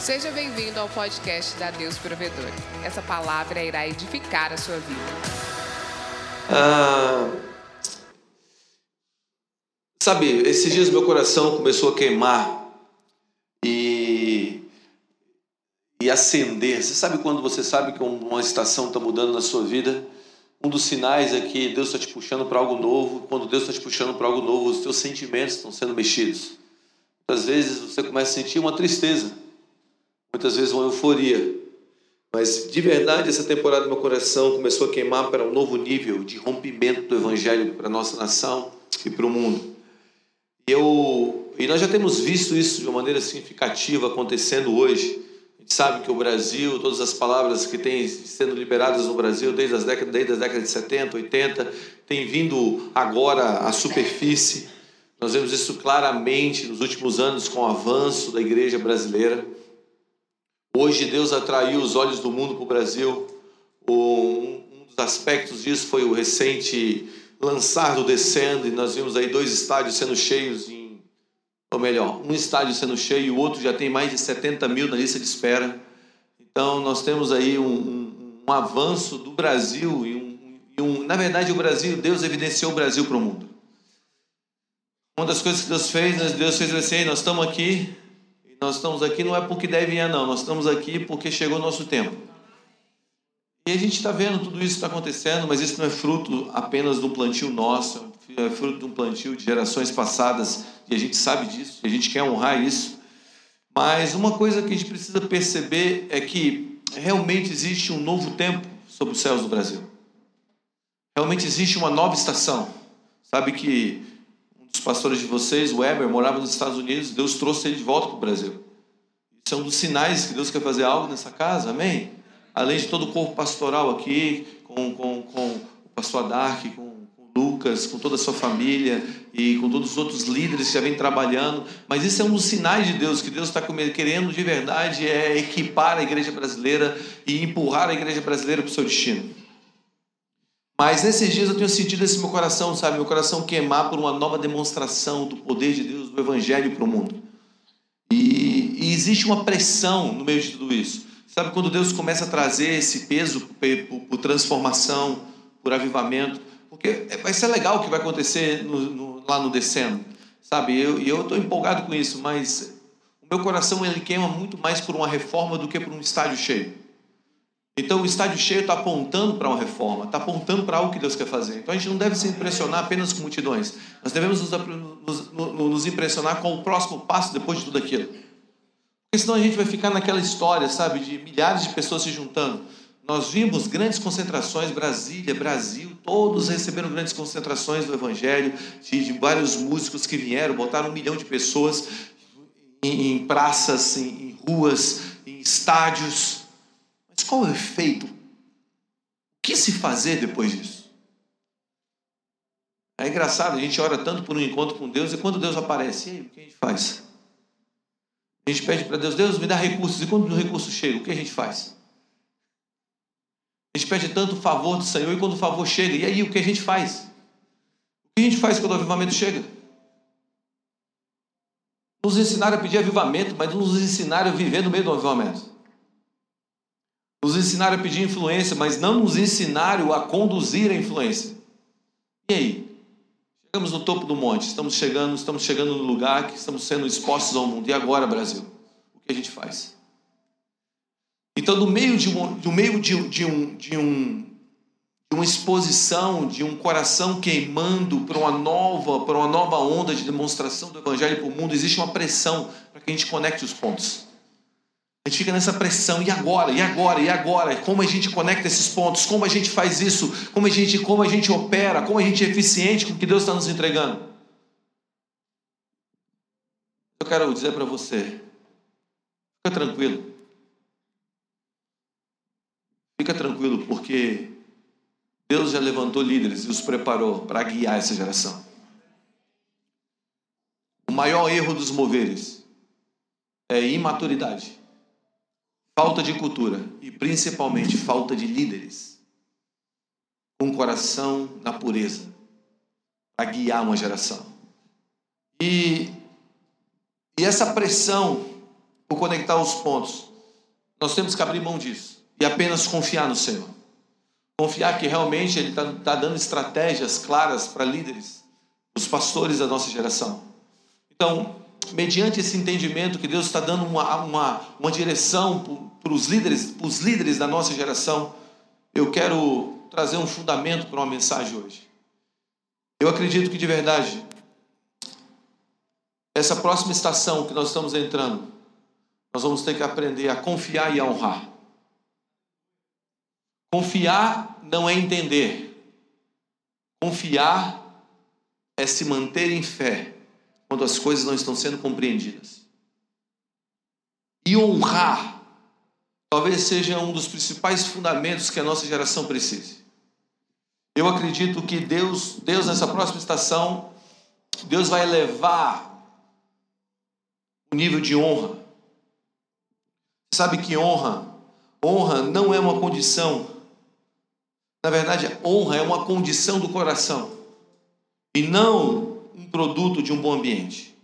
Seja bem-vindo ao podcast da Deus Provedor. Essa palavra irá edificar a sua vida. Ah, sabe, esses dias meu coração começou a queimar e, e acender. Você sabe quando você sabe que uma estação está mudando na sua vida? Um dos sinais é que Deus está te puxando para algo novo. Quando Deus está te puxando para algo novo, os teus sentimentos estão sendo mexidos. Muitas vezes você começa a sentir uma tristeza, muitas vezes uma euforia. Mas de verdade, essa temporada meu coração começou a queimar para um novo nível de rompimento do Evangelho para a nossa nação e para o mundo. E, eu, e nós já temos visto isso de uma maneira significativa acontecendo hoje. A gente sabe que o Brasil, todas as palavras que têm sendo liberadas no Brasil desde as décadas, desde as décadas de 70, 80, têm vindo agora à superfície. Nós vemos isso claramente nos últimos anos com o avanço da igreja brasileira. Hoje Deus atraiu os olhos do mundo para o Brasil. Um dos aspectos disso foi o recente lançar do Descendo, e nós vimos aí dois estádios sendo cheios, em, ou melhor, um estádio sendo cheio e o outro já tem mais de 70 mil na lista de espera. Então nós temos aí um, um, um avanço do Brasil e um, e um, na verdade o Brasil, Deus evidenciou o Brasil para o mundo. Uma das coisas que Deus fez, Deus fez assim, nós estamos aqui, nós estamos aqui não é porque deve ir, não. Nós estamos aqui porque chegou o nosso tempo. E a gente está vendo tudo isso está acontecendo, mas isso não é fruto apenas do plantio nosso, é fruto de um plantio de gerações passadas, e a gente sabe disso, e a gente quer honrar isso. Mas uma coisa que a gente precisa perceber é que realmente existe um novo tempo sobre os céus do Brasil. Realmente existe uma nova estação. Sabe que dos pastores de vocês, o Weber, morava nos Estados Unidos, Deus trouxe ele de volta para o Brasil. Isso é um dos sinais que Deus quer fazer algo nessa casa, amém? Além de todo o corpo pastoral aqui, com, com, com o pastor Adark, com, Lucas, com toda a sua família e com todos os outros líderes que já vêm trabalhando. Mas isso é um dos sinais de Deus, que Deus está querendo de verdade é equipar a igreja brasileira e empurrar a igreja brasileira para o seu destino. Mas nesses dias eu tenho sentido esse meu coração, sabe? Meu coração queimar por uma nova demonstração do poder de Deus, do Evangelho para o mundo. E, e, existe uma pressão no meio de tudo isso. Sabe quando Deus começa a trazer esse peso por, por transformação, por avivamento? Porque vai ser legal o que vai acontecer no, no, lá no descendo, sabe? E eu estou empolgado com isso, mas o meu coração ele queima muito mais por uma reforma do que por um estádio cheio. Então o estádio cheio está apontando para uma reforma, está apontando para algo que Deus quer fazer. Então a gente não deve se impressionar apenas com multidões. Nós devemos nos, nos, nos impressionar com o próximo passo depois de tudo aquilo. Porque senão a gente vai ficar naquela história, sabe, de milhares de pessoas se juntando. Nós vimos grandes concentrações, Brasília, Brasil, todos receberam grandes concentrações do Evangelho, de, de vários músicos que vieram, botaram um milhão de pessoas em, em praças, em, em ruas, em estádios mas qual é o efeito? O que se fazer depois disso? É engraçado, a gente ora tanto por um encontro com Deus e quando Deus aparece, aí, o que a gente faz? A gente pede para Deus, Deus me dá recursos, e quando o recurso chega, o que a gente faz? A gente pede tanto favor do Senhor e quando o favor chega, e aí o que a gente faz? O que a gente faz quando o avivamento chega? Nos ensinaram a pedir avivamento, mas nos ensinaram a viver no meio do avivamento. Nos ensinaram a pedir influência, mas não nos ensinaram a conduzir a influência. E aí? Chegamos no topo do monte, estamos chegando, estamos chegando no lugar que estamos sendo expostos ao mundo. E agora, Brasil? O que a gente faz? Então, no meio de, um, no meio de, de, um, de, um, de uma exposição, de um coração queimando para uma nova, para uma nova onda de demonstração do Evangelho para o mundo, existe uma pressão para que a gente conecte os pontos. A gente fica nessa pressão, e agora, e agora, e agora? Como a gente conecta esses pontos? Como a gente faz isso? Como a gente, como a gente opera? Como a gente é eficiente com o que Deus está nos entregando? Eu quero dizer para você, fica tranquilo. Fica tranquilo, porque Deus já levantou líderes e os preparou para guiar essa geração. O maior erro dos moveres é imaturidade falta de cultura e principalmente falta de líderes com coração na pureza a guiar uma geração. E, e essa pressão Vou conectar os pontos. Nós temos que abrir mão disso e apenas confiar no Senhor. Confiar que realmente Ele está tá dando estratégias claras para líderes, os pastores da nossa geração. Então, mediante esse entendimento que Deus está dando uma, uma, uma direção para os líderes, os líderes da nossa geração, eu quero trazer um fundamento para uma mensagem hoje. Eu acredito que de verdade, essa próxima estação que nós estamos entrando, nós vamos ter que aprender a confiar e a honrar. Confiar não é entender. Confiar é se manter em fé quando as coisas não estão sendo compreendidas. E honrar talvez seja um dos principais fundamentos que a nossa geração precise. Eu acredito que Deus, Deus nessa próxima estação, Deus vai elevar o nível de honra. Sabe que honra, honra não é uma condição. Na verdade, honra é uma condição do coração e não um produto de um bom ambiente.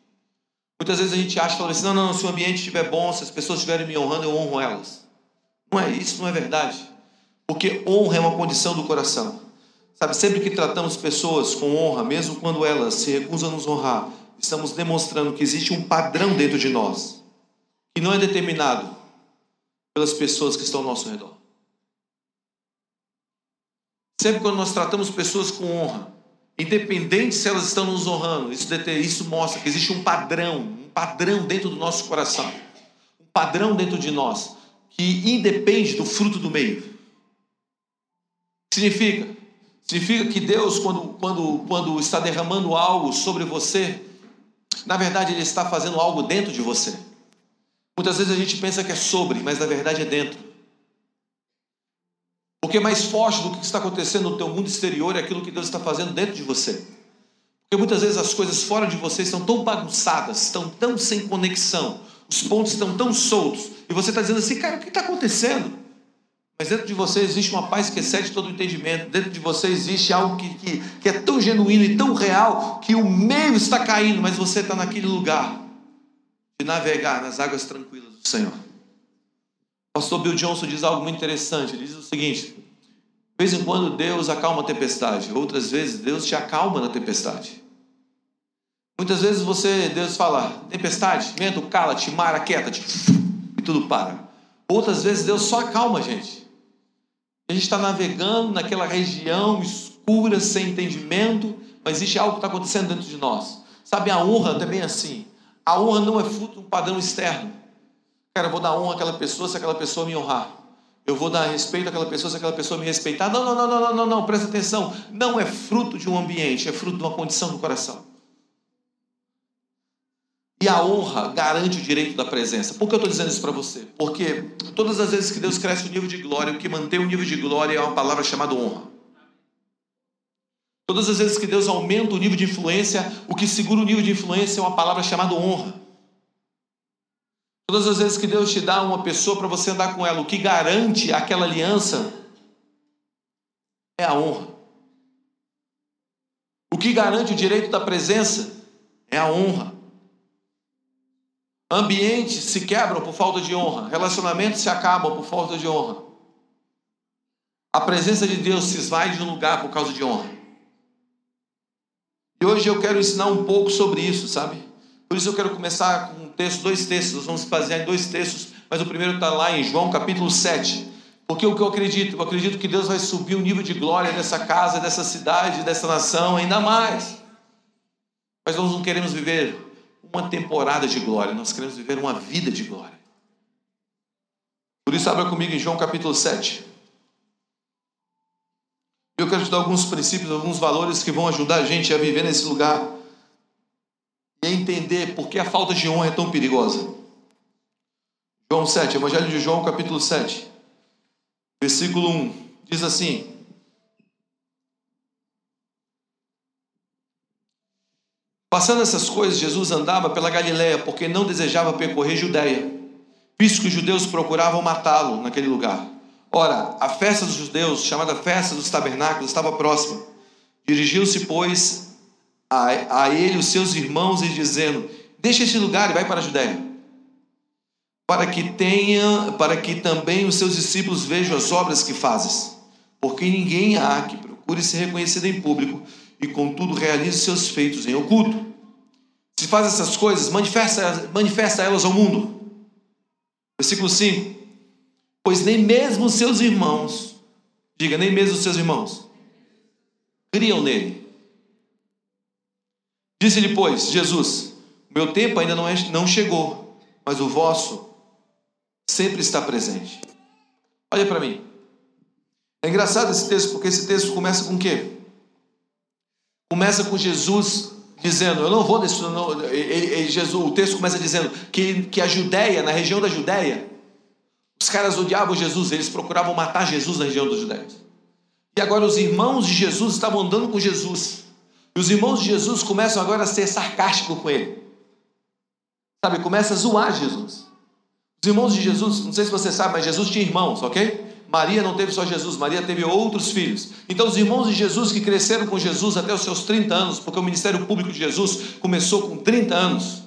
Muitas vezes a gente acha, fala assim, não, não, se o ambiente estiver bom, se as pessoas estiverem me honrando, eu honro elas. Não é isso, não é verdade. Porque honra é uma condição do coração. Sabe, sempre que tratamos pessoas com honra, mesmo quando elas se recusam a nos honrar, estamos demonstrando que existe um padrão dentro de nós, que não é determinado pelas pessoas que estão ao nosso redor. Sempre quando nós tratamos pessoas com honra, independente se elas estão nos honrando, isso, isso mostra que existe um padrão, um padrão dentro do nosso coração, um padrão dentro de nós, que independe do fruto do meio. Significa? Significa que Deus, quando, quando, quando está derramando algo sobre você, na verdade Ele está fazendo algo dentro de você. Muitas vezes a gente pensa que é sobre, mas na verdade é dentro. Porque mais forte do que está acontecendo no teu mundo exterior é aquilo que Deus está fazendo dentro de você. Porque muitas vezes as coisas fora de você estão tão bagunçadas, estão tão sem conexão, os pontos estão tão soltos, e você está dizendo assim, cara, o que está acontecendo? Mas dentro de você existe uma paz que excede todo o entendimento, dentro de você existe algo que, que, que é tão genuíno e tão real que o meio está caindo, mas você está naquele lugar de navegar nas águas tranquilas do Senhor. O pastor Bill Johnson diz algo muito interessante. Ele diz o seguinte: de vez em quando Deus acalma a tempestade, outras vezes Deus te acalma na tempestade. Muitas vezes você, Deus fala, tempestade, vento, cala-te, mar, aquieta-te, e tudo para. Outras vezes Deus só acalma a gente. A gente está navegando naquela região escura, sem entendimento, mas existe algo que está acontecendo dentro de nós. Sabe, a honra também é assim. A honra não é fruto de um padrão externo. Cara, eu vou dar honra àquela pessoa se aquela pessoa me honrar. Eu vou dar respeito àquela pessoa se aquela pessoa me respeitar. Não, não, não, não, não, não, não, presta atenção. Não é fruto de um ambiente, é fruto de uma condição do coração. E a honra garante o direito da presença. Por que eu estou dizendo isso para você? Porque todas as vezes que Deus cresce o nível de glória, o que mantém o nível de glória é uma palavra chamada honra. Todas as vezes que Deus aumenta o nível de influência, o que segura o nível de influência é uma palavra chamada honra. Todas as vezes que Deus te dá uma pessoa para você andar com ela, o que garante aquela aliança é a honra. O que garante o direito da presença é a honra. Ambientes se quebram por falta de honra, relacionamentos se acabam por falta de honra. A presença de Deus se esvai de um lugar por causa de honra. E hoje eu quero ensinar um pouco sobre isso, sabe? Por isso eu quero começar com texto, dois textos, nós vamos basear em dois textos, mas o primeiro está lá em João capítulo 7. Porque o que eu acredito? Eu acredito que Deus vai subir o nível de glória dessa casa, dessa cidade, dessa nação ainda mais. Mas nós não queremos viver uma temporada de glória, nós queremos viver uma vida de glória. Por isso, abra comigo em João capítulo 7. Eu quero te dar alguns princípios, alguns valores que vão ajudar a gente a viver nesse lugar entender por que a falta de honra é tão perigosa. João 7, Evangelho de João, capítulo 7, versículo 1, diz assim: Passando essas coisas, Jesus andava pela Galiléia, porque não desejava percorrer Judéia, visto que os judeus procuravam matá-lo naquele lugar. Ora, a festa dos judeus, chamada festa dos tabernáculos, estava próxima. Dirigiu-se, pois, a, a ele os seus irmãos e dizendo: Deixa este lugar e vai para a Judéia. para que tenha, para que também os seus discípulos vejam as obras que fazes. Porque ninguém há que procure ser reconhecido em público e contudo realize seus feitos em oculto. Se faz essas coisas, manifesta, manifesta elas ao mundo. Versículo 5. Pois nem mesmo os seus irmãos, diga, nem mesmo os seus irmãos, criam nele. Disse-lhe, pois, Jesus: Meu tempo ainda não, é, não chegou, mas o vosso sempre está presente. Olha para mim. É engraçado esse texto, porque esse texto começa com o quê? Começa com Jesus dizendo, eu não vou nesse. Não, ele, ele, Jesus, o texto começa dizendo que, que a Judéia, na região da Judéia, os caras odiavam Jesus, eles procuravam matar Jesus na região dos Judéia. E agora os irmãos de Jesus estavam andando com Jesus. E os irmãos de Jesus começam agora a ser sarcásticos com ele. Sabe, começa a zoar Jesus. Os irmãos de Jesus, não sei se você sabe, mas Jesus tinha irmãos, ok? Maria não teve só Jesus, Maria teve outros filhos. Então, os irmãos de Jesus que cresceram com Jesus até os seus 30 anos, porque o ministério público de Jesus começou com 30 anos.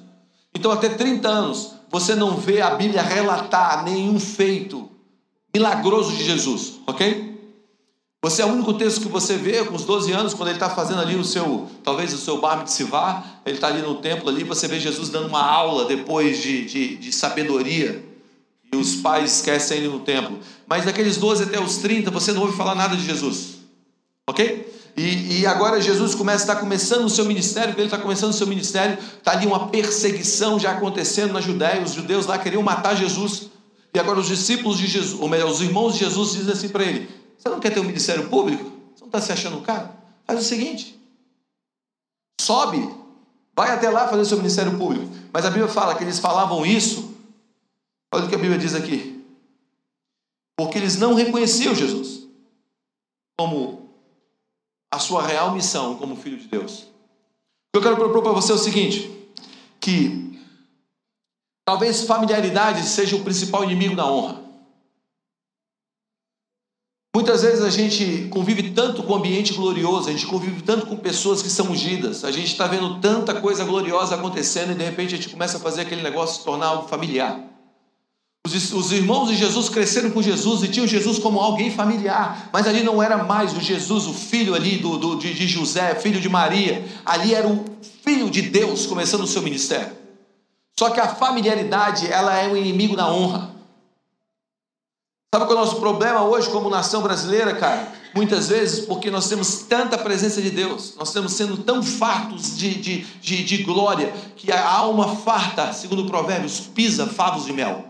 Então, até 30 anos, você não vê a Bíblia relatar nenhum feito milagroso de Jesus, ok? Você é o único texto que você vê com os 12 anos, quando ele está fazendo ali o seu, talvez o seu bar mitzvah, ele está ali no templo ali, você vê Jesus dando uma aula depois de, de, de sabedoria, e os pais esquecem ele no templo. Mas daqueles 12 até os 30, você não ouve falar nada de Jesus. Ok? E, e agora Jesus começa, está começando o seu ministério, ele está começando o seu ministério, está ali uma perseguição já acontecendo na Judéia, os judeus lá queriam matar Jesus. E agora os discípulos de Jesus, ou melhor, os irmãos de Jesus dizem assim para ele: Você não quer ter um ministério público? Você não está se achando cara? Faz o seguinte: sobe, vai até lá fazer seu ministério público. Mas a Bíblia fala que eles falavam isso Olha o que a Bíblia diz aqui. Porque eles não reconheciam Jesus como a sua real missão como filho de Deus. O que eu quero propor para você é o seguinte: que talvez familiaridade seja o principal inimigo da honra. Muitas vezes a gente convive tanto com o ambiente glorioso, a gente convive tanto com pessoas que são ungidas, a gente está vendo tanta coisa gloriosa acontecendo e de repente a gente começa a fazer aquele negócio se tornar algo familiar. Os, os, irmãos de Jesus cresceram com Jesus e tinham Jesus como alguém familiar, mas ali não era mais o Jesus, o filho ali do, do de, de, José, filho de Maria, ali era o filho de Deus começando o seu ministério. Só que a familiaridade, ela é o inimigo da honra. Sabe qual é o nosso problema hoje como nação brasileira, cara? Muitas vezes porque nós temos tanta presença de Deus, nós estamos sendo tão fartos de, de, de, de glória, que a alma farta, segundo Provérbios, pisa favos de mel.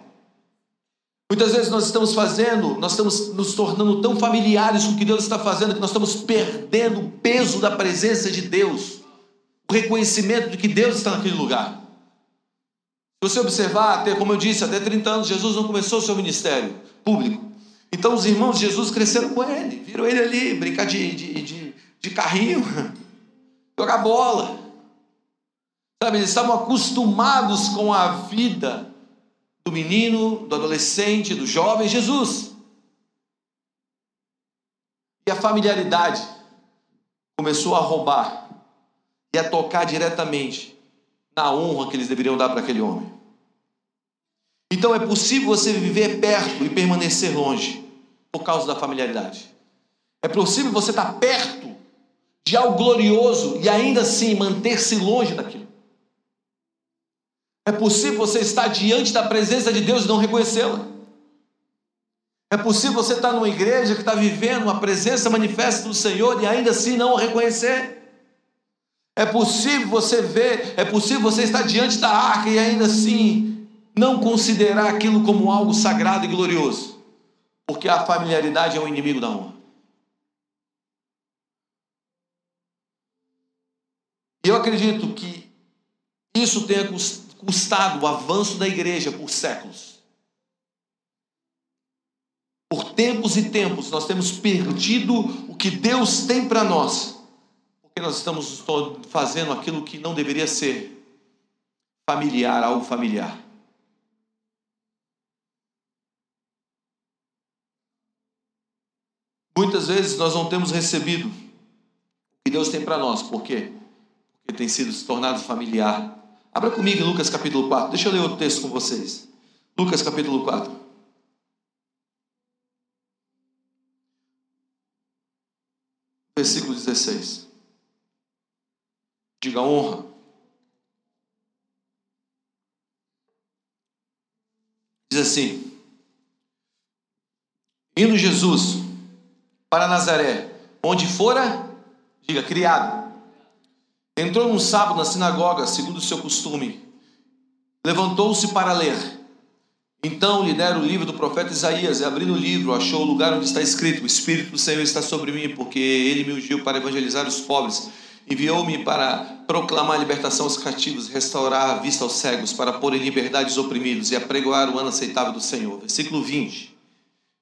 Muitas vezes nós estamos fazendo, nós estamos nos tornando tão familiares com o que Deus está fazendo que nós estamos perdendo o peso da presença de Deus, o reconhecimento de que Deus está naquele lugar. Se você observar, até como eu disse, até 30 anos Jesus não começou o seu ministério público. Então os irmãos de Jesus cresceram com ele, viram ele ali brincar de, de, de, de carrinho, jogar bola. Sabe, eles estavam acostumados com a vida do menino, do adolescente, do jovem Jesus. E a familiaridade começou a roubar e a tocar diretamente na honra que eles deveriam dar para aquele homem. Então é possível você viver perto e permanecer longe por causa da familiaridade. É possível você estar perto de algo glorioso e ainda assim manter-se longe daquilo. É possível você estar diante da presença de Deus e não reconhecê-la. É possível você estar numa igreja que está vivendo uma presença manifesta do Senhor e ainda assim não o reconhecer. É possível você ver, é possível você estar diante da arca e ainda assim não considerar aquilo como algo sagrado e glorioso, porque a familiaridade é o inimigo da honra. E eu acredito que isso tenha custado o avanço da igreja por séculos. Por tempos e tempos, nós temos perdido o que Deus tem para nós, porque nós estamos fazendo aquilo que não deveria ser familiar, algo familiar. Muitas vezes nós não temos recebido o que Deus tem para nós, por quê? Porque tem sido se tornado familiar Abra comigo Lucas capítulo 4. Deixa eu ler outro texto com vocês. Lucas capítulo 4. Versículo 16. Diga honra. Diz assim: Indo Jesus para Nazaré, onde fora, diga, criado. Entrou num sábado na sinagoga, segundo o seu costume. Levantou-se para ler. Então lhe deram o livro do profeta Isaías, e abrindo o livro, achou o lugar onde está escrito: O Espírito do Senhor está sobre mim, porque ele me ungiu para evangelizar os pobres. Enviou-me para proclamar a libertação aos cativos, restaurar a vista aos cegos, para pôr em liberdade os oprimidos e apregoar o ano aceitável do Senhor. Versículo 20.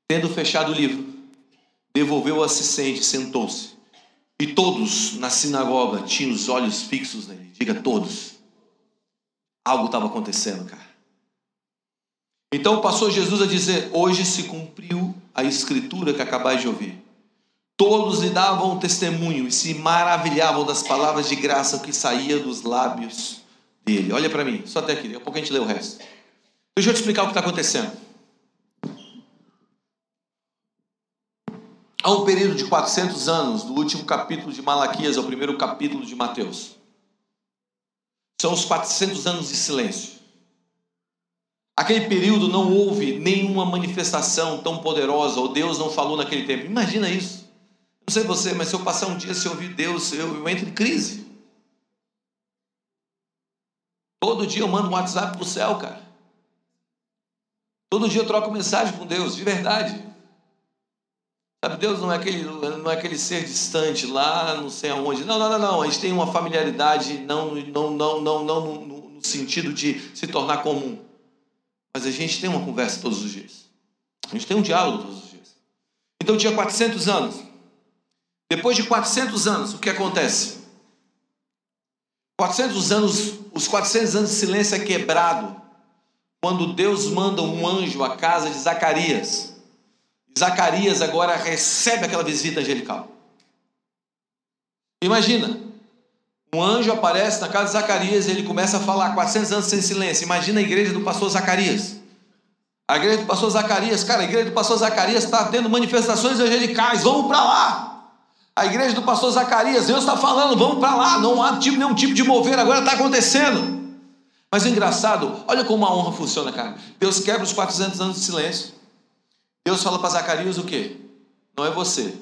Tendo fechado o livro, devolveu o assistente, sentou-se. E todos na sinagoga tinham os olhos fixos nele. Diga todos. Algo estava acontecendo, cara. Então passou Jesus a dizer: Hoje se cumpriu a escritura que acabais de ouvir. Todos lhe davam testemunho e se maravilhavam das palavras de graça que saía dos lábios dele. Olha para mim, só até aqui, daqui a pouco a gente lê o resto. Deixa eu te explicar o que está acontecendo. Há um período de 400 anos, do último capítulo de Malaquias ao primeiro capítulo de Mateus. São os 400 anos de silêncio. Aquele período não houve nenhuma manifestação tão poderosa, ou Deus não falou naquele tempo. Imagina isso. Não sei você, mas se eu passar um dia sem ouvir Deus, eu, eu entro em crise. Todo dia eu mando um WhatsApp para o céu, cara. Todo dia eu troco mensagem com Deus, de verdade. Sabe, Deus não é aquele, não é aquele ser distante lá, não sei aonde. Não, não, não, não. A gente tem uma familiaridade, não, não, não, não, não no, no sentido de se tornar comum. Mas a gente tem uma conversa todos os dias. A gente tem um diálogo todos os dias. Então tinha 400 anos. Depois de 400 anos, o que acontece? 400 anos, os 400 anos de silêncio é quebrado quando Deus manda um anjo à casa de Zacarias. Zacarias agora recebe aquela visita angelical. Imagina, um anjo aparece na casa de Zacarias e ele começa a falar 400 anos sem silêncio. Imagina a igreja do pastor Zacarias. A igreja do pastor Zacarias, cara, a igreja do pastor Zacarias está tendo manifestações angelicais, vamos para lá. A igreja do pastor Zacarias, Deus está falando, vamos para lá, não há tipo, nenhum tipo de mover, agora está acontecendo. Mas o engraçado, olha como a honra funciona, cara. Deus quebra os 400 anos de silêncio. Deus fala para Zacarias o quê? Não é você,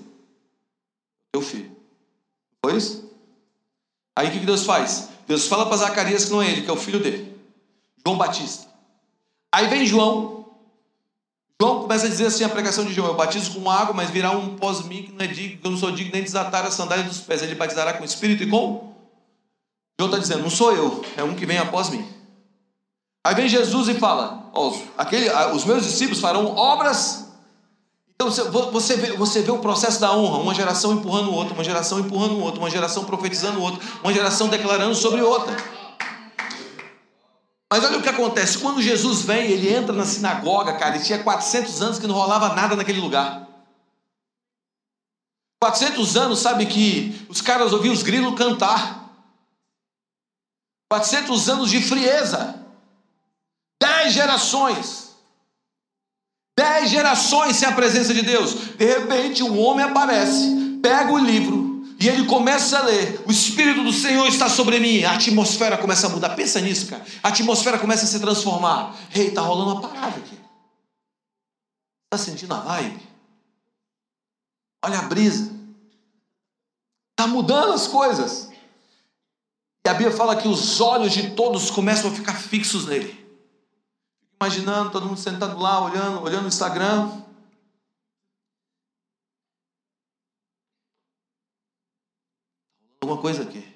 teu filho. Isso? Aí o que Deus faz? Deus fala para Zacarias que não é ele, que é o filho dele, João Batista. Aí vem João. João começa a dizer assim a pregação de João: Eu batizo com água, mas virá um pós-mim que não é digno, que eu não sou digno nem de desatar a sandália dos pés. Ele batizará com espírito e com. João está dizendo: Não sou eu, é um que vem após mim. Aí vem Jesus e fala: aquele, Os meus discípulos farão obras então você vê, você vê o processo da honra, uma geração empurrando o outro, uma geração empurrando o outro, uma geração profetizando o outro, uma geração declarando sobre outra. Mas olha o que acontece, quando Jesus vem, ele entra na sinagoga, cara, e tinha 400 anos que não rolava nada naquele lugar. 400 anos, sabe que os caras ouviam os grilos cantar. 400 anos de frieza. Dez gerações Dez gerações sem a presença de Deus. De repente, um homem aparece, pega o livro e ele começa a ler. O Espírito do Senhor está sobre mim. A atmosfera começa a mudar. Pensa nisso, cara. A atmosfera começa a se transformar. Ei, tá rolando uma parada aqui. Está sentindo a vibe? Olha a brisa. Está mudando as coisas. E a Bíblia fala que os olhos de todos começam a ficar fixos nele imaginando todo mundo sentado lá, olhando, olhando o Instagram. Alguma coisa aqui.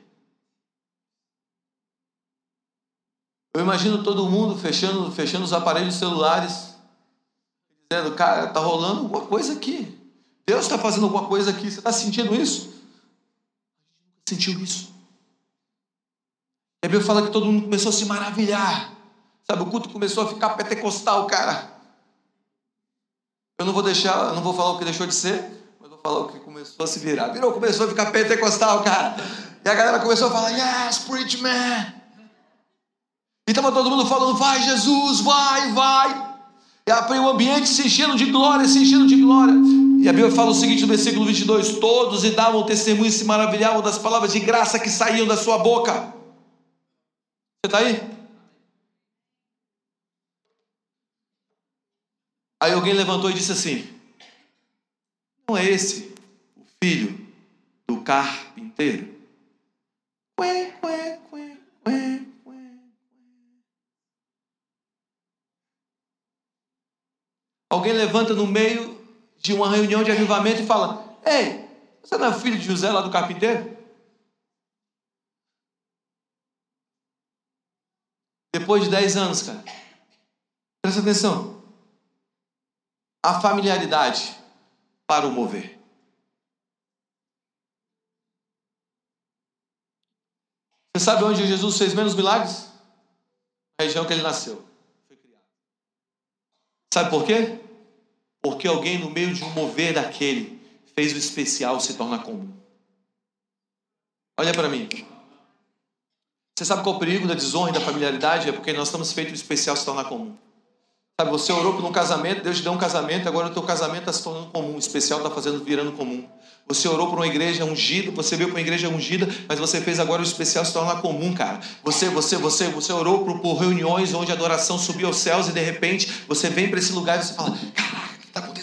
Eu imagino todo mundo fechando, fechando os aparelhos celulares, dizendo, cara, tá rolando alguma coisa aqui. Deus está fazendo alguma coisa aqui. Você está sentindo isso? Sentiu isso? E a Bíblia fala que todo mundo começou a se maravilhar. Sabe, o culto começou a ficar pentecostal, cara. Eu não vou deixar, não vou falar o que deixou de ser, mas vou falar o que começou a se virar. Virou, começou a ficar pentecostal, cara. E a galera começou a falar, yes, preach man. E estava todo mundo falando, vai Jesus, vai, vai. E o ambiente se enchendo de glória, se enchendo de glória. E a Bíblia fala o seguinte no versículo 22: Todos e davam testemunho e se maravilhavam das palavras de graça que saíam da sua boca. Você está aí? Aí alguém levantou e disse assim: Não é esse o filho do carpinteiro? Ué, ué, ué, ué, ué. Alguém levanta no meio de uma reunião de avivamento e fala: Ei, você não é filho de José lá do carpinteiro? Depois de 10 anos, cara. Presta atenção. A familiaridade para o mover. Você sabe onde Jesus fez menos milagres? Na região que ele nasceu. Sabe por quê? Porque alguém no meio de um mover daquele fez o especial se tornar comum. Olha para mim. Você sabe qual é o perigo da desonra e da familiaridade? É porque nós estamos feitos o especial se tornar comum. Sabe, você orou por um casamento, Deus te deu um casamento, agora o teu casamento está se tornando comum, o especial está fazendo virando comum. Você orou por uma igreja ungida, você veio para uma igreja ungida, mas você fez agora o especial se tornar comum, cara. Você, você, você, você orou por, por reuniões onde a adoração subiu aos céus e de repente você vem para esse lugar e você fala, caraca,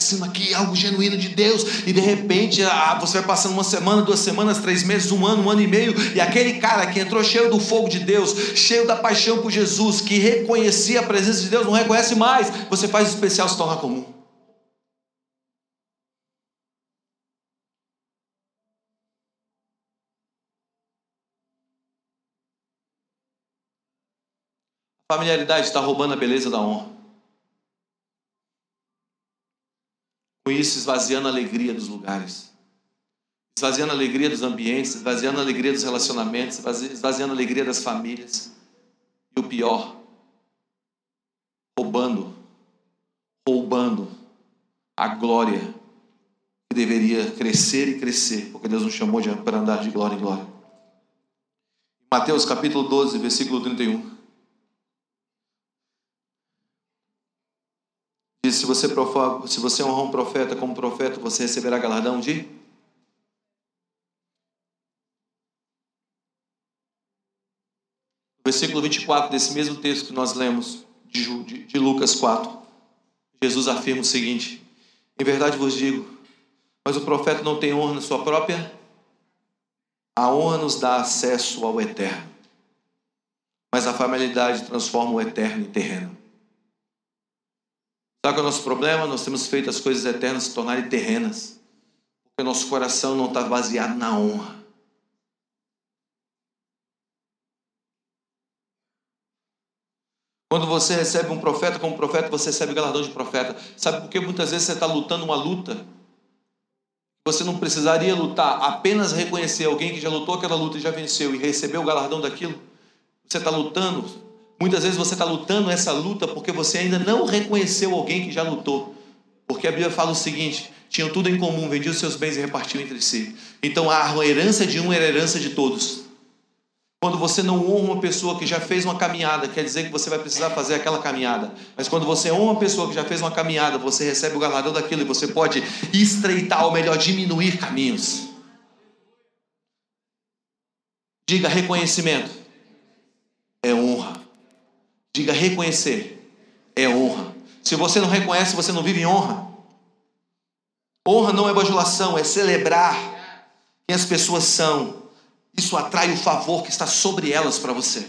acontecendo aqui algo genuíno de Deus, e de repente ah, você vai passando uma semana, duas semanas, três meses, um ano, um ano e meio, e aquele cara que entrou cheio do fogo de Deus, cheio da paixão por Jesus, que reconhecia a presença de Deus, não reconhece mais, você faz o especial se tornar comum. Familiaridade está roubando a beleza da honra. Com isso, esvaziando a alegria dos lugares, esvaziando a alegria dos ambientes, esvaziando a alegria dos relacionamentos, esvaziando a alegria das famílias. E o pior, roubando, roubando a glória que deveria crescer e crescer, porque Deus nos chamou para andar de glória em glória. Mateus capítulo 12, versículo 31. Se você, se você honrar um profeta como profeta, você receberá galardão de. Versículo 24 desse mesmo texto que nós lemos, de, de, de Lucas 4, Jesus afirma o seguinte: Em verdade vos digo, mas o profeta não tem honra na sua própria. A honra nos dá acesso ao eterno, mas a familiaridade transforma o eterno em terreno. Sabe qual é o nosso problema? Nós temos feito as coisas eternas se tornarem terrenas. Porque nosso coração não está baseado na honra. Quando você recebe um profeta como profeta, você recebe o galardão de profeta. Sabe por que muitas vezes você está lutando uma luta? Você não precisaria lutar, apenas reconhecer alguém que já lutou aquela luta e já venceu e recebeu o galardão daquilo. Você está lutando Muitas vezes você está lutando essa luta porque você ainda não reconheceu alguém que já lutou. Porque a Bíblia fala o seguinte: tinham tudo em comum, vendiam seus bens e repartiam entre si. Então a herança de um era a herança de todos. Quando você não honra uma pessoa que já fez uma caminhada, quer dizer que você vai precisar fazer aquela caminhada. Mas quando você honra uma pessoa que já fez uma caminhada, você recebe o galardão daquilo e você pode estreitar, ou melhor, diminuir caminhos. Diga reconhecimento. É honra. Diga reconhecer. É honra. Se você não reconhece, você não vive em honra. Honra não é bajulação, é celebrar quem as pessoas são. Isso atrai o favor que está sobre elas para você.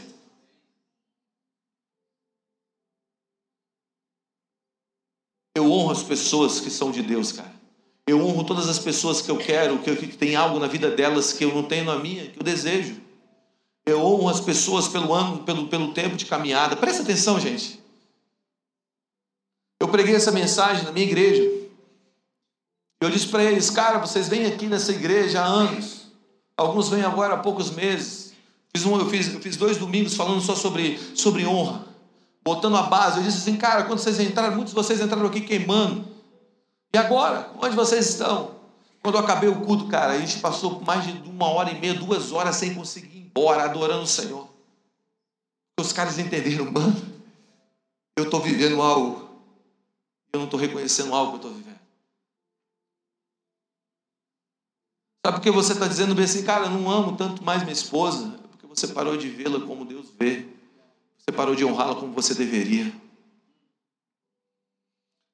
Eu honro as pessoas que são de Deus, cara. Eu honro todas as pessoas que eu quero, que, que tem algo na vida delas que eu não tenho na minha, que eu desejo. Eu honro as pessoas pelo ano, pelo, pelo tempo de caminhada. Presta atenção, gente. Eu preguei essa mensagem na minha igreja. Eu disse para eles, cara, vocês vêm aqui nessa igreja há anos. Alguns vêm agora há poucos meses. Fiz um, eu, fiz, eu fiz dois domingos falando só sobre, sobre honra. Botando a base. Eu disse assim, cara, quando vocês entraram, muitos de vocês entraram aqui queimando. E agora? Onde vocês estão? Quando eu acabei o culto, cara, a gente passou mais de uma hora e meia, duas horas sem conseguir embora adorando o Senhor. Os caras entenderam, mano, eu estou vivendo algo Eu não estou reconhecendo algo que eu estou vivendo. Sabe por que você está dizendo bem assim, cara, eu não amo tanto mais minha esposa? É porque você parou de vê-la como Deus vê. Você parou de honrá-la como você deveria.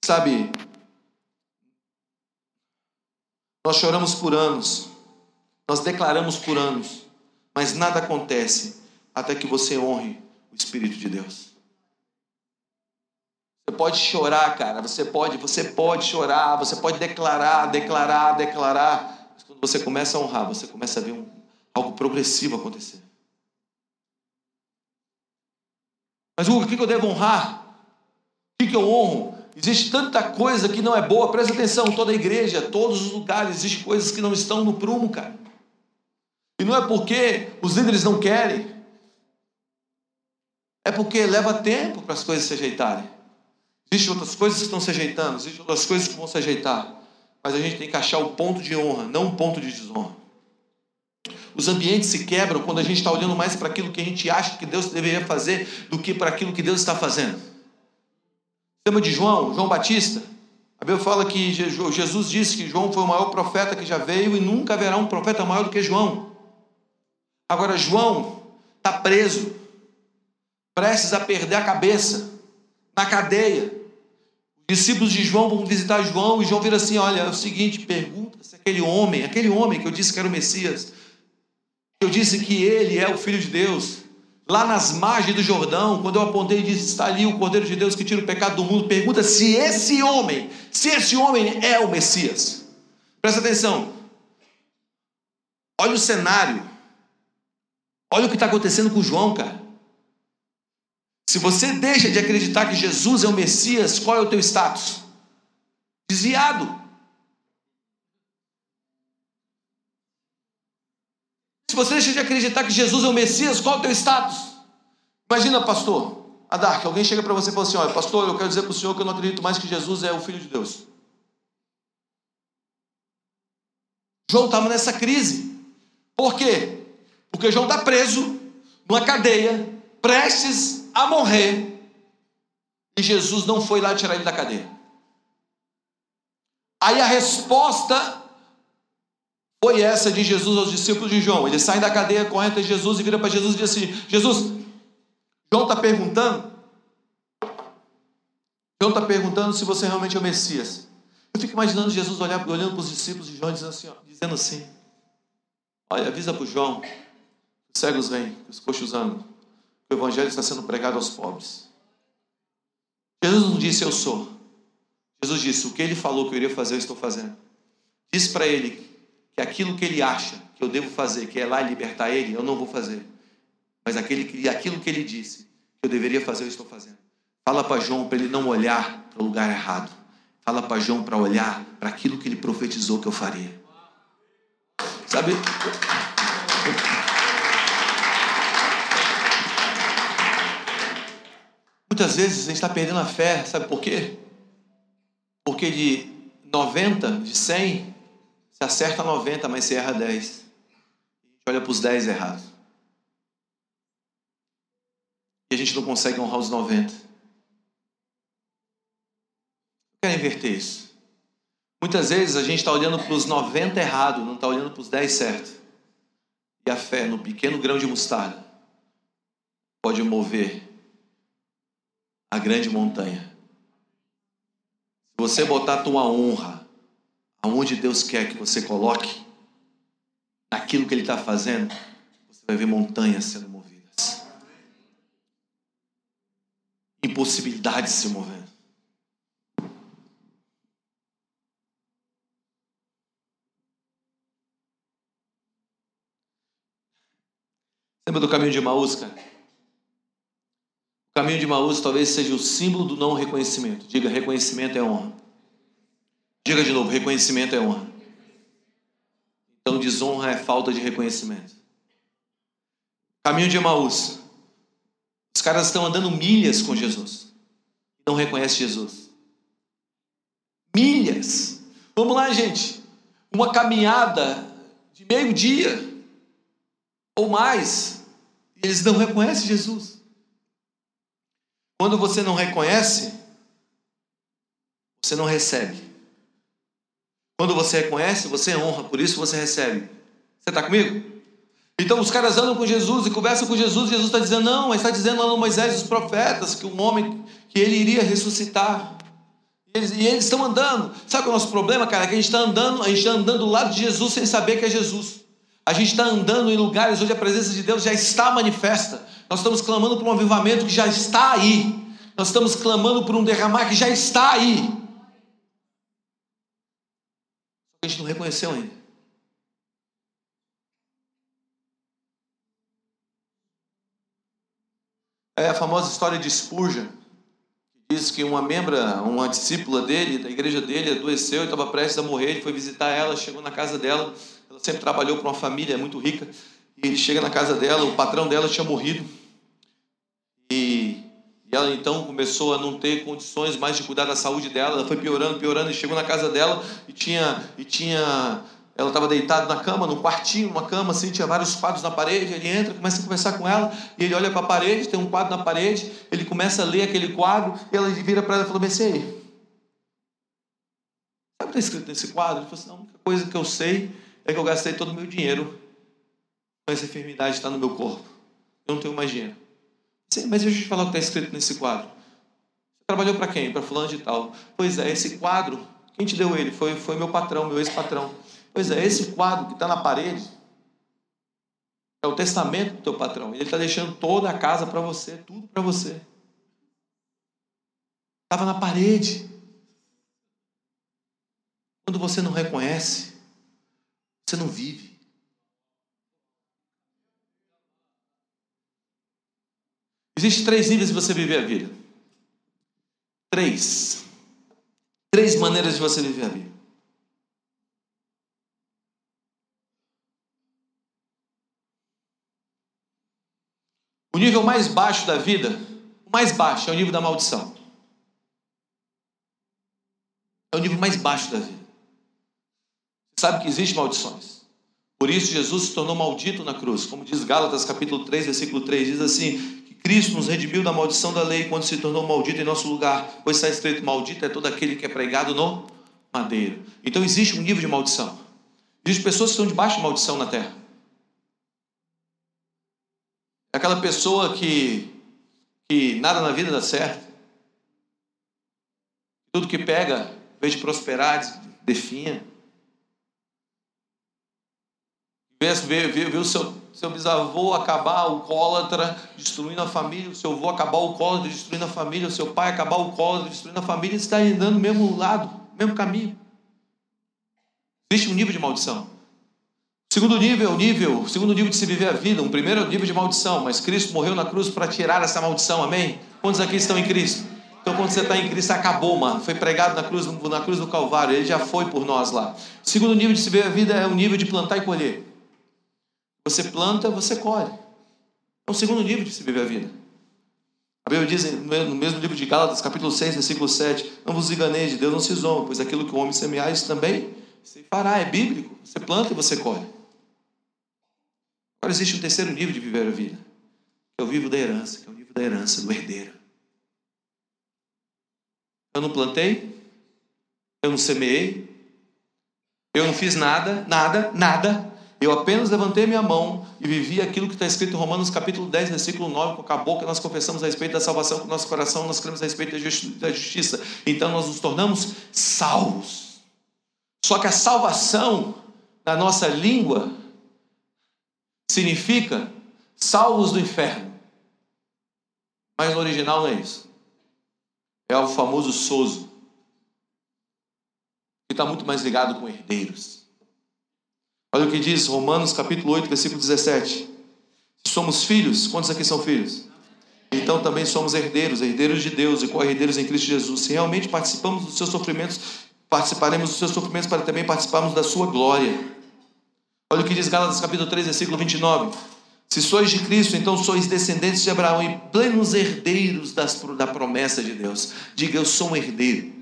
Sabe, nós choramos por anos, nós declaramos por anos, mas nada acontece até que você honre o Espírito de Deus. Você pode chorar, cara, você pode, você pode chorar, você pode declarar, declarar, declarar, mas quando você começa a honrar, você começa a ver um, algo progressivo acontecer. Mas Hugo, o que eu devo honrar? O que eu honro? Existe tanta coisa que não é boa, presta atenção, toda a igreja, todos os lugares, existem coisas que não estão no prumo, cara. E não é porque os líderes não querem, é porque leva tempo para as coisas se ajeitarem. Existem outras coisas que estão se ajeitando, existem outras coisas que vão se ajeitar. Mas a gente tem que achar o ponto de honra, não o ponto de desonra. Os ambientes se quebram quando a gente está olhando mais para aquilo que a gente acha que Deus deveria fazer do que para aquilo que Deus está fazendo. Lembra de João, João Batista? A Bíblia fala que Jesus disse que João foi o maior profeta que já veio e nunca haverá um profeta maior do que João. Agora, João está preso, prestes a perder a cabeça, na cadeia. Os discípulos de João vão visitar João e João vira assim: Olha, é o seguinte, pergunta se aquele homem, aquele homem que eu disse que era o Messias, eu disse que ele é o Filho de Deus, lá nas margens do Jordão, quando eu apontei e disse: Está ali o Cordeiro de Deus que tira o pecado do mundo. Pergunta se esse homem, se esse homem é o Messias. Presta atenção. Olha o cenário. Olha o que está acontecendo com João, cara. Se você deixa de acreditar que Jesus é o Messias, qual é o teu status? Desviado. Se você deixa de acreditar que Jesus é o Messias, qual é o teu status? Imagina, pastor, a Dark, alguém chega para você e fala assim: olha, pastor, eu quero dizer para o senhor que eu não acredito mais que Jesus é o Filho de Deus. João estava nessa crise. Por quê? Porque João está preso numa cadeia, prestes a morrer, e Jesus não foi lá tirar ele da cadeia. Aí a resposta foi essa de Jesus aos discípulos de João. Ele sai da cadeia, corre até Jesus e vira para Jesus e diz assim: Jesus, João está perguntando. João está perguntando se você realmente é o Messias. Eu fico imaginando Jesus olhando para os discípulos de João dizendo assim, dizendo assim: Olha, avisa para o João, os cegos vêm, os coxos andam, o evangelho está sendo pregado aos pobres. Jesus não disse eu sou. Jesus disse: O que ele falou que eu iria fazer, eu estou fazendo. Disse para ele que aquilo que ele acha que eu devo fazer, que é lá libertar ele, eu não vou fazer. Mas aquele, aquilo que ele disse que eu deveria fazer, eu estou fazendo. Fala para João para ele não olhar para o lugar errado. Fala para João para olhar para aquilo que ele profetizou que eu faria. Sabe? Muitas vezes a gente está perdendo a fé, sabe por quê? Porque de 90, de 100, você acerta 90, mas você erra 10. A gente olha para os 10 errados. E a gente não consegue honrar os 90. Eu quero inverter isso. Muitas vezes a gente está olhando para os 90 errados, não está olhando para os 10 certos. E a fé no pequeno grão de mostarda pode mover a grande montanha. Se você botar a tua honra aonde Deus quer que você coloque, naquilo que Ele está fazendo, você vai ver montanhas sendo movidas, impossibilidades se movendo. Lembra do caminho de Maús, cara? Caminho de Maús talvez seja o símbolo do não reconhecimento. Diga, reconhecimento é honra. Diga de novo: reconhecimento é honra. Então, desonra é falta de reconhecimento. Caminho de Emaús. Os caras estão andando milhas com Jesus. Não reconhece Jesus. Milhas. Vamos lá, gente. Uma caminhada de meio dia ou mais. Eles não reconhecem Jesus. Quando você não reconhece, você não recebe. Quando você reconhece, você honra, por isso você recebe. Você está comigo? Então os caras andam com Jesus e conversam com Jesus, Jesus está dizendo, não, mas está dizendo lá no Moisés e os profetas que um homem, que ele iria ressuscitar. E eles, e eles estão andando. Sabe qual é o nosso problema, cara? Que a gente está andando, a gente está andando do lado de Jesus sem saber que é Jesus. A gente está andando em lugares onde a presença de Deus já está manifesta. Nós estamos clamando por um avivamento que já está aí. Nós estamos clamando por um derramar que já está aí. A gente não reconheceu ainda. É a famosa história de Spurgeon, que diz que uma membra, uma discípula dele, da igreja dele, adoeceu e estava prestes a morrer. Ele foi visitar ela, chegou na casa dela. Ela sempre trabalhou para uma família muito rica. E ele chega na casa dela, o patrão dela tinha morrido. E, ela então começou a não ter condições mais de cuidar da saúde dela. Ela foi piorando, piorando, e chegou na casa dela e tinha, e tinha ela estava deitada na cama, num quartinho, uma cama assim, tinha vários quadros na parede. Ele entra, começa a conversar com ela, e ele olha para a parede, tem um quadro na parede, ele começa a ler aquele quadro, e ela vira para ela e fala: aí, sabe o que está escrito nesse quadro? Ele falou assim: a única coisa que eu sei é que eu gastei todo o meu dinheiro, mas essa enfermidade está no meu corpo, eu não tenho mais dinheiro. Mas deixa eu te falar o que está escrito nesse quadro. Você trabalhou para quem? Para fulano de tal. Pois é, esse quadro, quem te deu ele? Foi, foi meu patrão, meu ex-patrão. Pois é, esse quadro que está na parede é o testamento do teu patrão. Ele está deixando toda a casa para você, tudo para você. Estava na parede. Quando você não reconhece, você não vive. Existem três níveis de você viver a vida. Três. Três maneiras de você viver a vida. O nível mais baixo da vida, o mais baixo, é o nível da maldição. É o nível mais baixo da vida. Você sabe que existem maldições. Por isso Jesus se tornou maldito na cruz. Como diz Gálatas capítulo 3, versículo 3, diz assim: Cristo nos redimiu da maldição da lei quando se tornou maldito em nosso lugar. Pois está escrito: maldito é todo aquele que é pregado no madeiro. Então existe um nível de maldição. Existem pessoas que estão debaixo de maldição na terra. É aquela pessoa que, que nada na vida dá certo. Tudo que pega, em vez de prosperar, definha. Vê, vê, vê, vê o seu, seu bisavô acabar alcoólatra, destruindo a família, o seu avô acabar alcoólatra, destruindo a família, o seu pai acabar alcoólatra, destruindo a família, está andando no mesmo lado, mesmo caminho. Existe um nível de maldição. Segundo nível, nível, segundo nível de se viver a vida, um primeiro nível de maldição, mas Cristo morreu na cruz para tirar essa maldição, amém? Quantos aqui estão em Cristo? Então, quando você está em Cristo, acabou, mano. Foi pregado na cruz, na cruz do Calvário, ele já foi por nós lá. Segundo nível de se viver a vida é o nível de plantar e colher. Você planta, você colhe. É o segundo nível de se viver a vida. A Bíblia diz no mesmo livro de Gálatas, capítulo 6, versículo 7, não vos enganeis, de Deus não se zomba, pois aquilo que o homem semear, isso também se fará, é bíblico. Você planta e você colhe. Agora existe um terceiro nível de viver a vida, que é o nível da herança, que é o nível da herança, do herdeiro. Eu não plantei, eu não semeei, eu não fiz nada, nada, nada. Eu apenas levantei minha mão e vivi aquilo que está escrito em Romanos capítulo 10, versículo 9, com a boca nós confessamos a respeito da salvação, com o nosso coração nós cremos a respeito da justiça. Então nós nos tornamos salvos. Só que a salvação na nossa língua significa salvos do inferno. Mas no original não é isso. É o famoso sozo, que está muito mais ligado com herdeiros. Olha o que diz Romanos capítulo 8, versículo 17. Se somos filhos, quantos aqui são filhos? Então também somos herdeiros, herdeiros de Deus e co-herdeiros em Cristo Jesus. Se realmente participamos dos seus sofrimentos, participaremos dos seus sofrimentos para também participarmos da sua glória. Olha o que diz Gálatas capítulo 3, versículo 29. Se sois de Cristo, então sois descendentes de Abraão e plenos herdeiros das, da promessa de Deus. Diga, eu sou um herdeiro.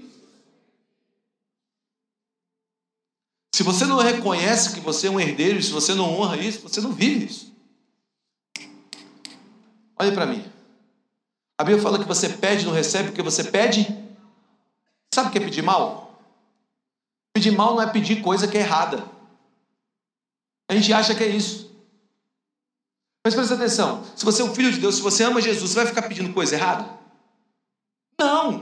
Se você não reconhece que você é um herdeiro, se você não honra isso, você não vive isso. Olhe para mim. A Bíblia fala que você pede, não recebe, porque você pede Sabe o que é pedir mal? Pedir mal não é pedir coisa que é errada. A gente acha que é isso. Mas presta atenção: se você é um filho de Deus, se você ama Jesus, você vai ficar pedindo coisa errada? Não.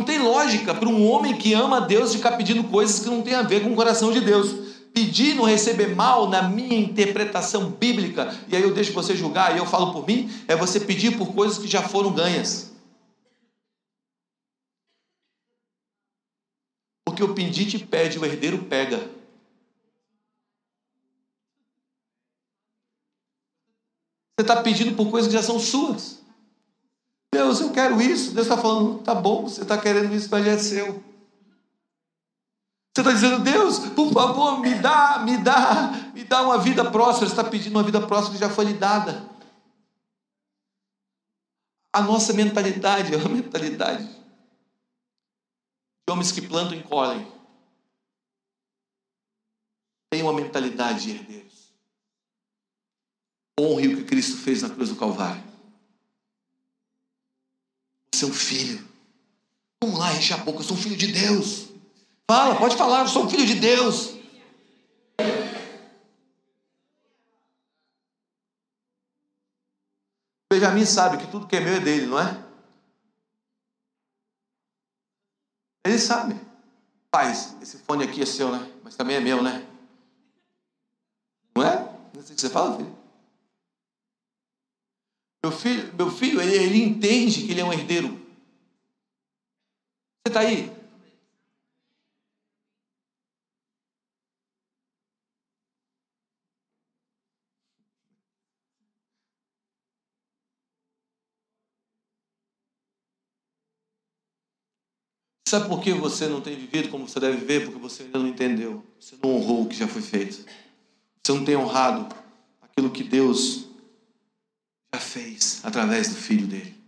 Não tem lógica para um homem que ama Deus ficar pedindo coisas que não tem a ver com o coração de Deus. Pedir não receber mal, na minha interpretação bíblica, e aí eu deixo você julgar, e eu falo por mim, é você pedir por coisas que já foram ganhas. Porque o pendite pede, o herdeiro pega. Você está pedindo por coisas que já são suas. Deus, eu quero isso. Deus está falando, tá bom, você está querendo isso, mas é seu. Você está dizendo, Deus, por favor, me dá, me dá, me dá uma vida próspera. Você está pedindo uma vida próspera que já foi lhe dada. A nossa mentalidade é uma mentalidade de homens que plantam e colhem. Tem uma mentalidade de herdeiros. Honre o que Cristo fez na cruz do Calvário. Um filho. Vamos lá, enche a boca, eu sou um filho de Deus. Fala, pode falar, eu sou um filho de Deus. Benjamin sabe que tudo que é meu é dele, não é? Ele sabe. Pai, esse fone aqui é seu, né? Mas também é meu, né? Não é? Não sei o que você fala, filho. Meu filho, meu filho ele, ele entende que ele é um herdeiro. Você está aí? Sabe por que você não tem vivido como você deve viver? Porque você ainda não entendeu. Você não honrou o que já foi feito. Você não tem honrado aquilo que Deus já fez através do filho dele.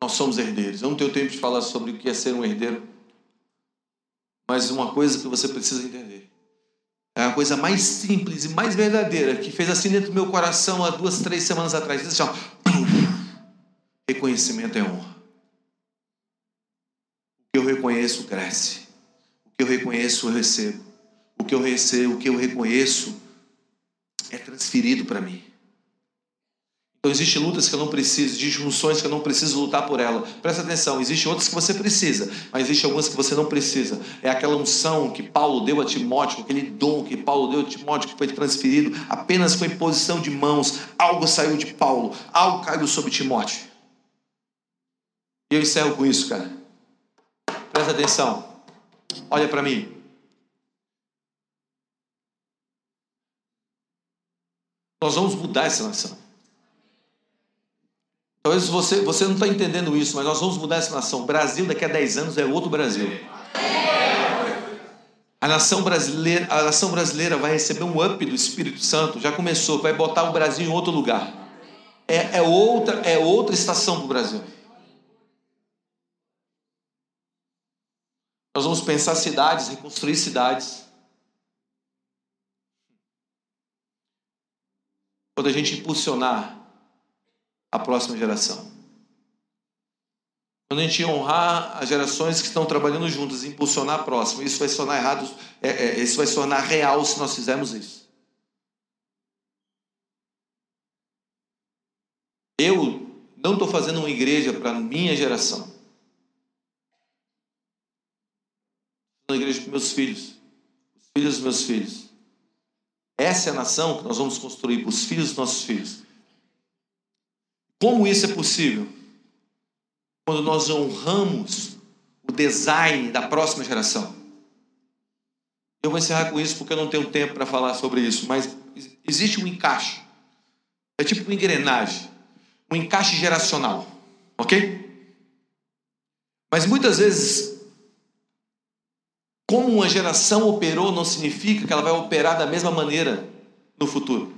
Nós somos herdeiros. Eu não tenho tempo de falar sobre o que é ser um herdeiro. Mas uma coisa que você precisa entender. É a coisa mais simples e mais verdadeira que fez assim dentro do meu coração há duas, três semanas atrás. Assim, reconhecimento é honra. O que eu reconheço cresce. O que eu reconheço eu recebo. O que eu recebo, o que eu reconheço é transferido para mim. Então existem lutas que eu não preciso, existem funções que eu não preciso lutar por ela. Presta atenção, existem outras que você precisa, mas existem algumas que você não precisa. É aquela unção que Paulo deu a Timóteo, aquele dom que Paulo deu a Timóteo, que foi transferido apenas com a imposição de mãos. Algo saiu de Paulo, algo caiu sobre Timóteo. E eu encerro com isso, cara. Presta atenção. Olha para mim. Nós vamos mudar essa nação. Talvez você, você não está entendendo isso, mas nós vamos mudar essa nação. O Brasil, daqui a 10 anos, é outro Brasil. A nação brasileira, a nação brasileira vai receber um up do Espírito Santo, já começou, vai botar o Brasil em outro lugar. É, é outra, é outra estação para o Brasil. Nós vamos pensar cidades, reconstruir cidades. Quando a gente impulsionar a próxima geração. Quando a gente honrar as gerações que estão trabalhando juntas, impulsionar a próxima, isso vai se tornar errado, é, é, isso vai se tornar real se nós fizermos isso. Eu não estou fazendo uma igreja para a minha geração. Estou uma igreja para meus filhos, os filhos dos meus filhos. Essa é a nação que nós vamos construir para os filhos dos nossos filhos. Como isso é possível? Quando nós honramos o design da próxima geração. Eu vou encerrar com isso porque eu não tenho tempo para falar sobre isso, mas existe um encaixe. É tipo uma engrenagem, um encaixe geracional, ok? Mas muitas vezes como uma geração operou não significa que ela vai operar da mesma maneira no futuro.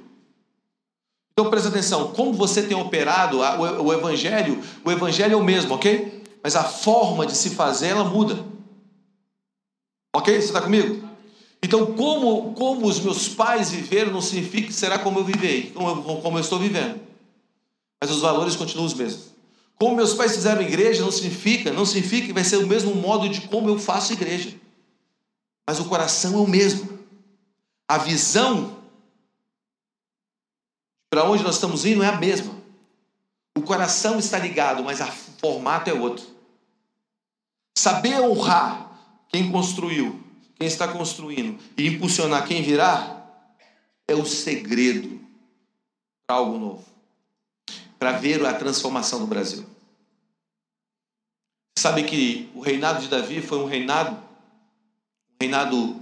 Então presta atenção, como você tem operado o evangelho, o evangelho é o mesmo, ok? Mas a forma de se fazer ela muda. Ok? Você está comigo? Então, como, como os meus pais viveram não significa que será como eu vivei, como eu, como eu estou vivendo. Mas os valores continuam os mesmos. Como meus pais fizeram igreja não significa, não significa que vai ser o mesmo modo de como eu faço igreja. Mas o coração é o mesmo. A visão para onde nós estamos indo é a mesma. O coração está ligado, mas o formato é outro. Saber honrar quem construiu, quem está construindo e impulsionar quem virá é o segredo para algo novo, para ver a transformação do Brasil. Sabe que o reinado de Davi foi um reinado, reinado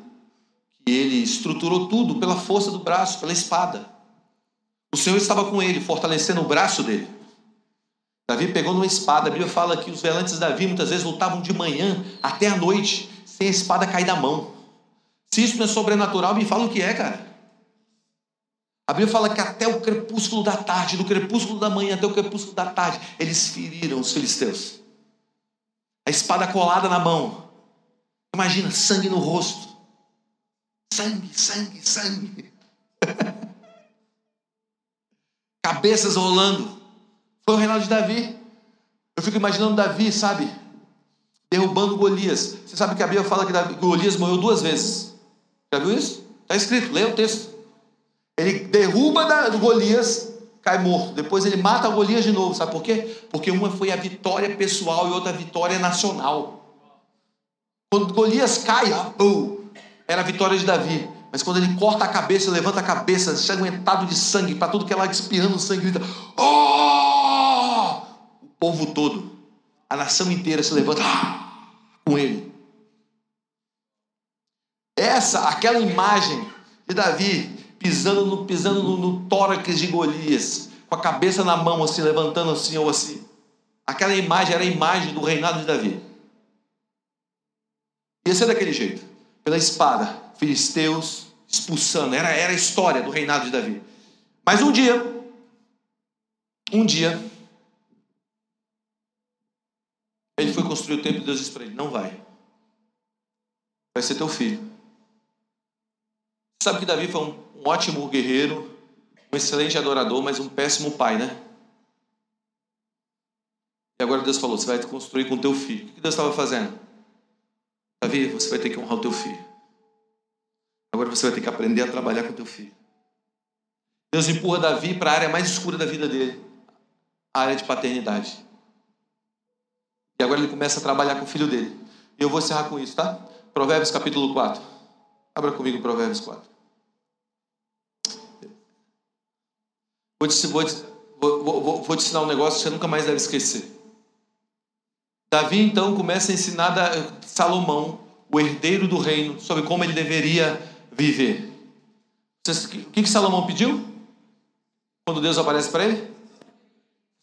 que ele estruturou tudo pela força do braço, pela espada. O Senhor estava com ele, fortalecendo o braço dele. Davi pegou numa espada. A Bíblia fala que os velantes de Davi muitas vezes lutavam de manhã até a noite, sem a espada cair da mão. Se isso não é sobrenatural, me fala o que é, cara. A Bíblia fala que até o crepúsculo da tarde, do crepúsculo da manhã até o crepúsculo da tarde, eles feriram os filisteus. A espada colada na mão. Imagina, sangue no rosto. Sangue, sangue, sangue. Cabeças rolando. Foi o reinado de Davi. Eu fico imaginando Davi, sabe? Derrubando Golias. Você sabe que a Bíblia fala que Davi, Golias morreu duas vezes. Já viu isso? Está escrito, leia o texto. Ele derruba da, Golias, cai morto. Depois ele mata Golias de novo. Sabe por quê? Porque uma foi a vitória pessoal e outra a vitória nacional. Quando Golias cai, oh, era a vitória de Davi. Mas quando ele corta a cabeça, levanta a cabeça, ensanguentado de sangue, para tudo que ela espirrando sangue, grita: Oh! O povo todo, a nação inteira se levanta ah! com ele. Essa, aquela imagem de Davi pisando no, pisando no, no tórax de Golias, com a cabeça na mão, assim, levantando assim ou assim. Aquela imagem era a imagem do reinado de Davi. Ia ser daquele jeito, pela espada, filisteus expulsando, era, era a história do reinado de Davi. Mas um dia, um dia, ele foi construir o templo e Deus disse para ele: Não vai, vai ser teu filho. Sabe que Davi foi um um ótimo guerreiro, um excelente adorador, mas um péssimo pai, né? E agora Deus falou: você vai construir com teu filho. O que Deus estava fazendo? Davi, você vai ter que honrar o teu filho. Agora você vai ter que aprender a trabalhar com o teu filho. Deus empurra Davi para a área mais escura da vida dele a área de paternidade. E agora ele começa a trabalhar com o filho dele. E eu vou encerrar com isso, tá? Provérbios capítulo 4. Abra comigo Provérbios 4. Vou te, vou, vou, vou, vou te ensinar um negócio que você nunca mais deve esquecer. Davi então começa a ensinar Salomão, o herdeiro do reino, sobre como ele deveria viver. O que, que Salomão pediu? Quando Deus aparece para ele?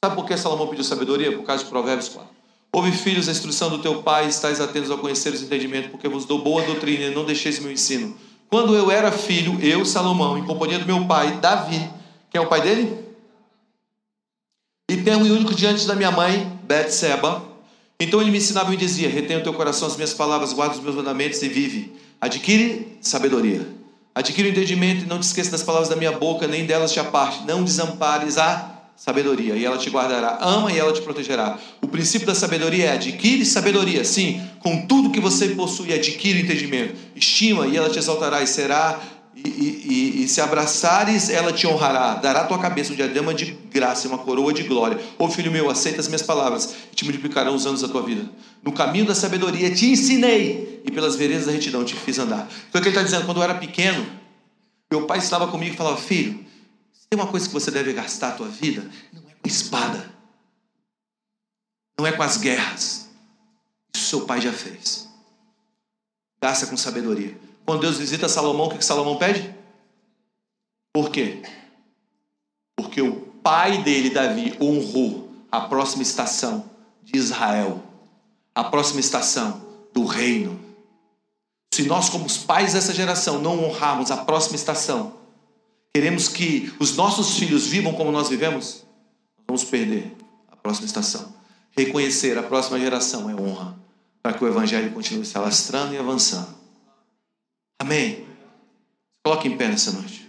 Sabe por que Salomão pediu sabedoria? Por causa de Provérbios 4. Ouve, filhos, a instrução do teu pai, estáis atentos ao conhecer os entendimentos, porque vos dou boa doutrina e não deixeis meu ensino. Quando eu era filho, eu, Salomão, em companhia do meu pai, Davi, quem é o pai dele? E termo único diante da minha mãe, Betseba. Então ele me ensinava e me dizia: Retenha o teu coração as minhas palavras, guarda os meus mandamentos e vive. Adquire sabedoria. Adquire o entendimento e não te esqueça das palavras da minha boca, nem delas te aparte. Não desampares a sabedoria, e ela te guardará. Ama e ela te protegerá. O princípio da sabedoria é adquire sabedoria. Sim, com tudo que você possui, adquire entendimento. Estima e ela te exaltará e será e, e, e, se abraçares, ela te honrará, dará à tua cabeça um diadema de graça e uma coroa de glória. Ô filho meu, aceita as minhas palavras e te multiplicarão os anos da tua vida. No caminho da sabedoria te ensinei e pelas veredas da retidão te fiz andar. Então o que ele está dizendo, quando eu era pequeno, meu pai estava comigo e falava: Filho, se tem uma coisa que você deve gastar a tua vida, não é com espada, não é com as guerras. Isso seu pai já fez. Gasta com sabedoria. Quando Deus visita Salomão, o que Salomão pede? Por quê? Porque o pai dele, Davi, honrou a próxima estação de Israel, a próxima estação do reino. Se nós, como os pais dessa geração, não honrarmos a próxima estação, queremos que os nossos filhos vivam como nós vivemos, vamos perder a próxima estação. Reconhecer a próxima geração é honra, para que o evangelho continue se alastrando e avançando. Amém? Coloque em pé nessa noite.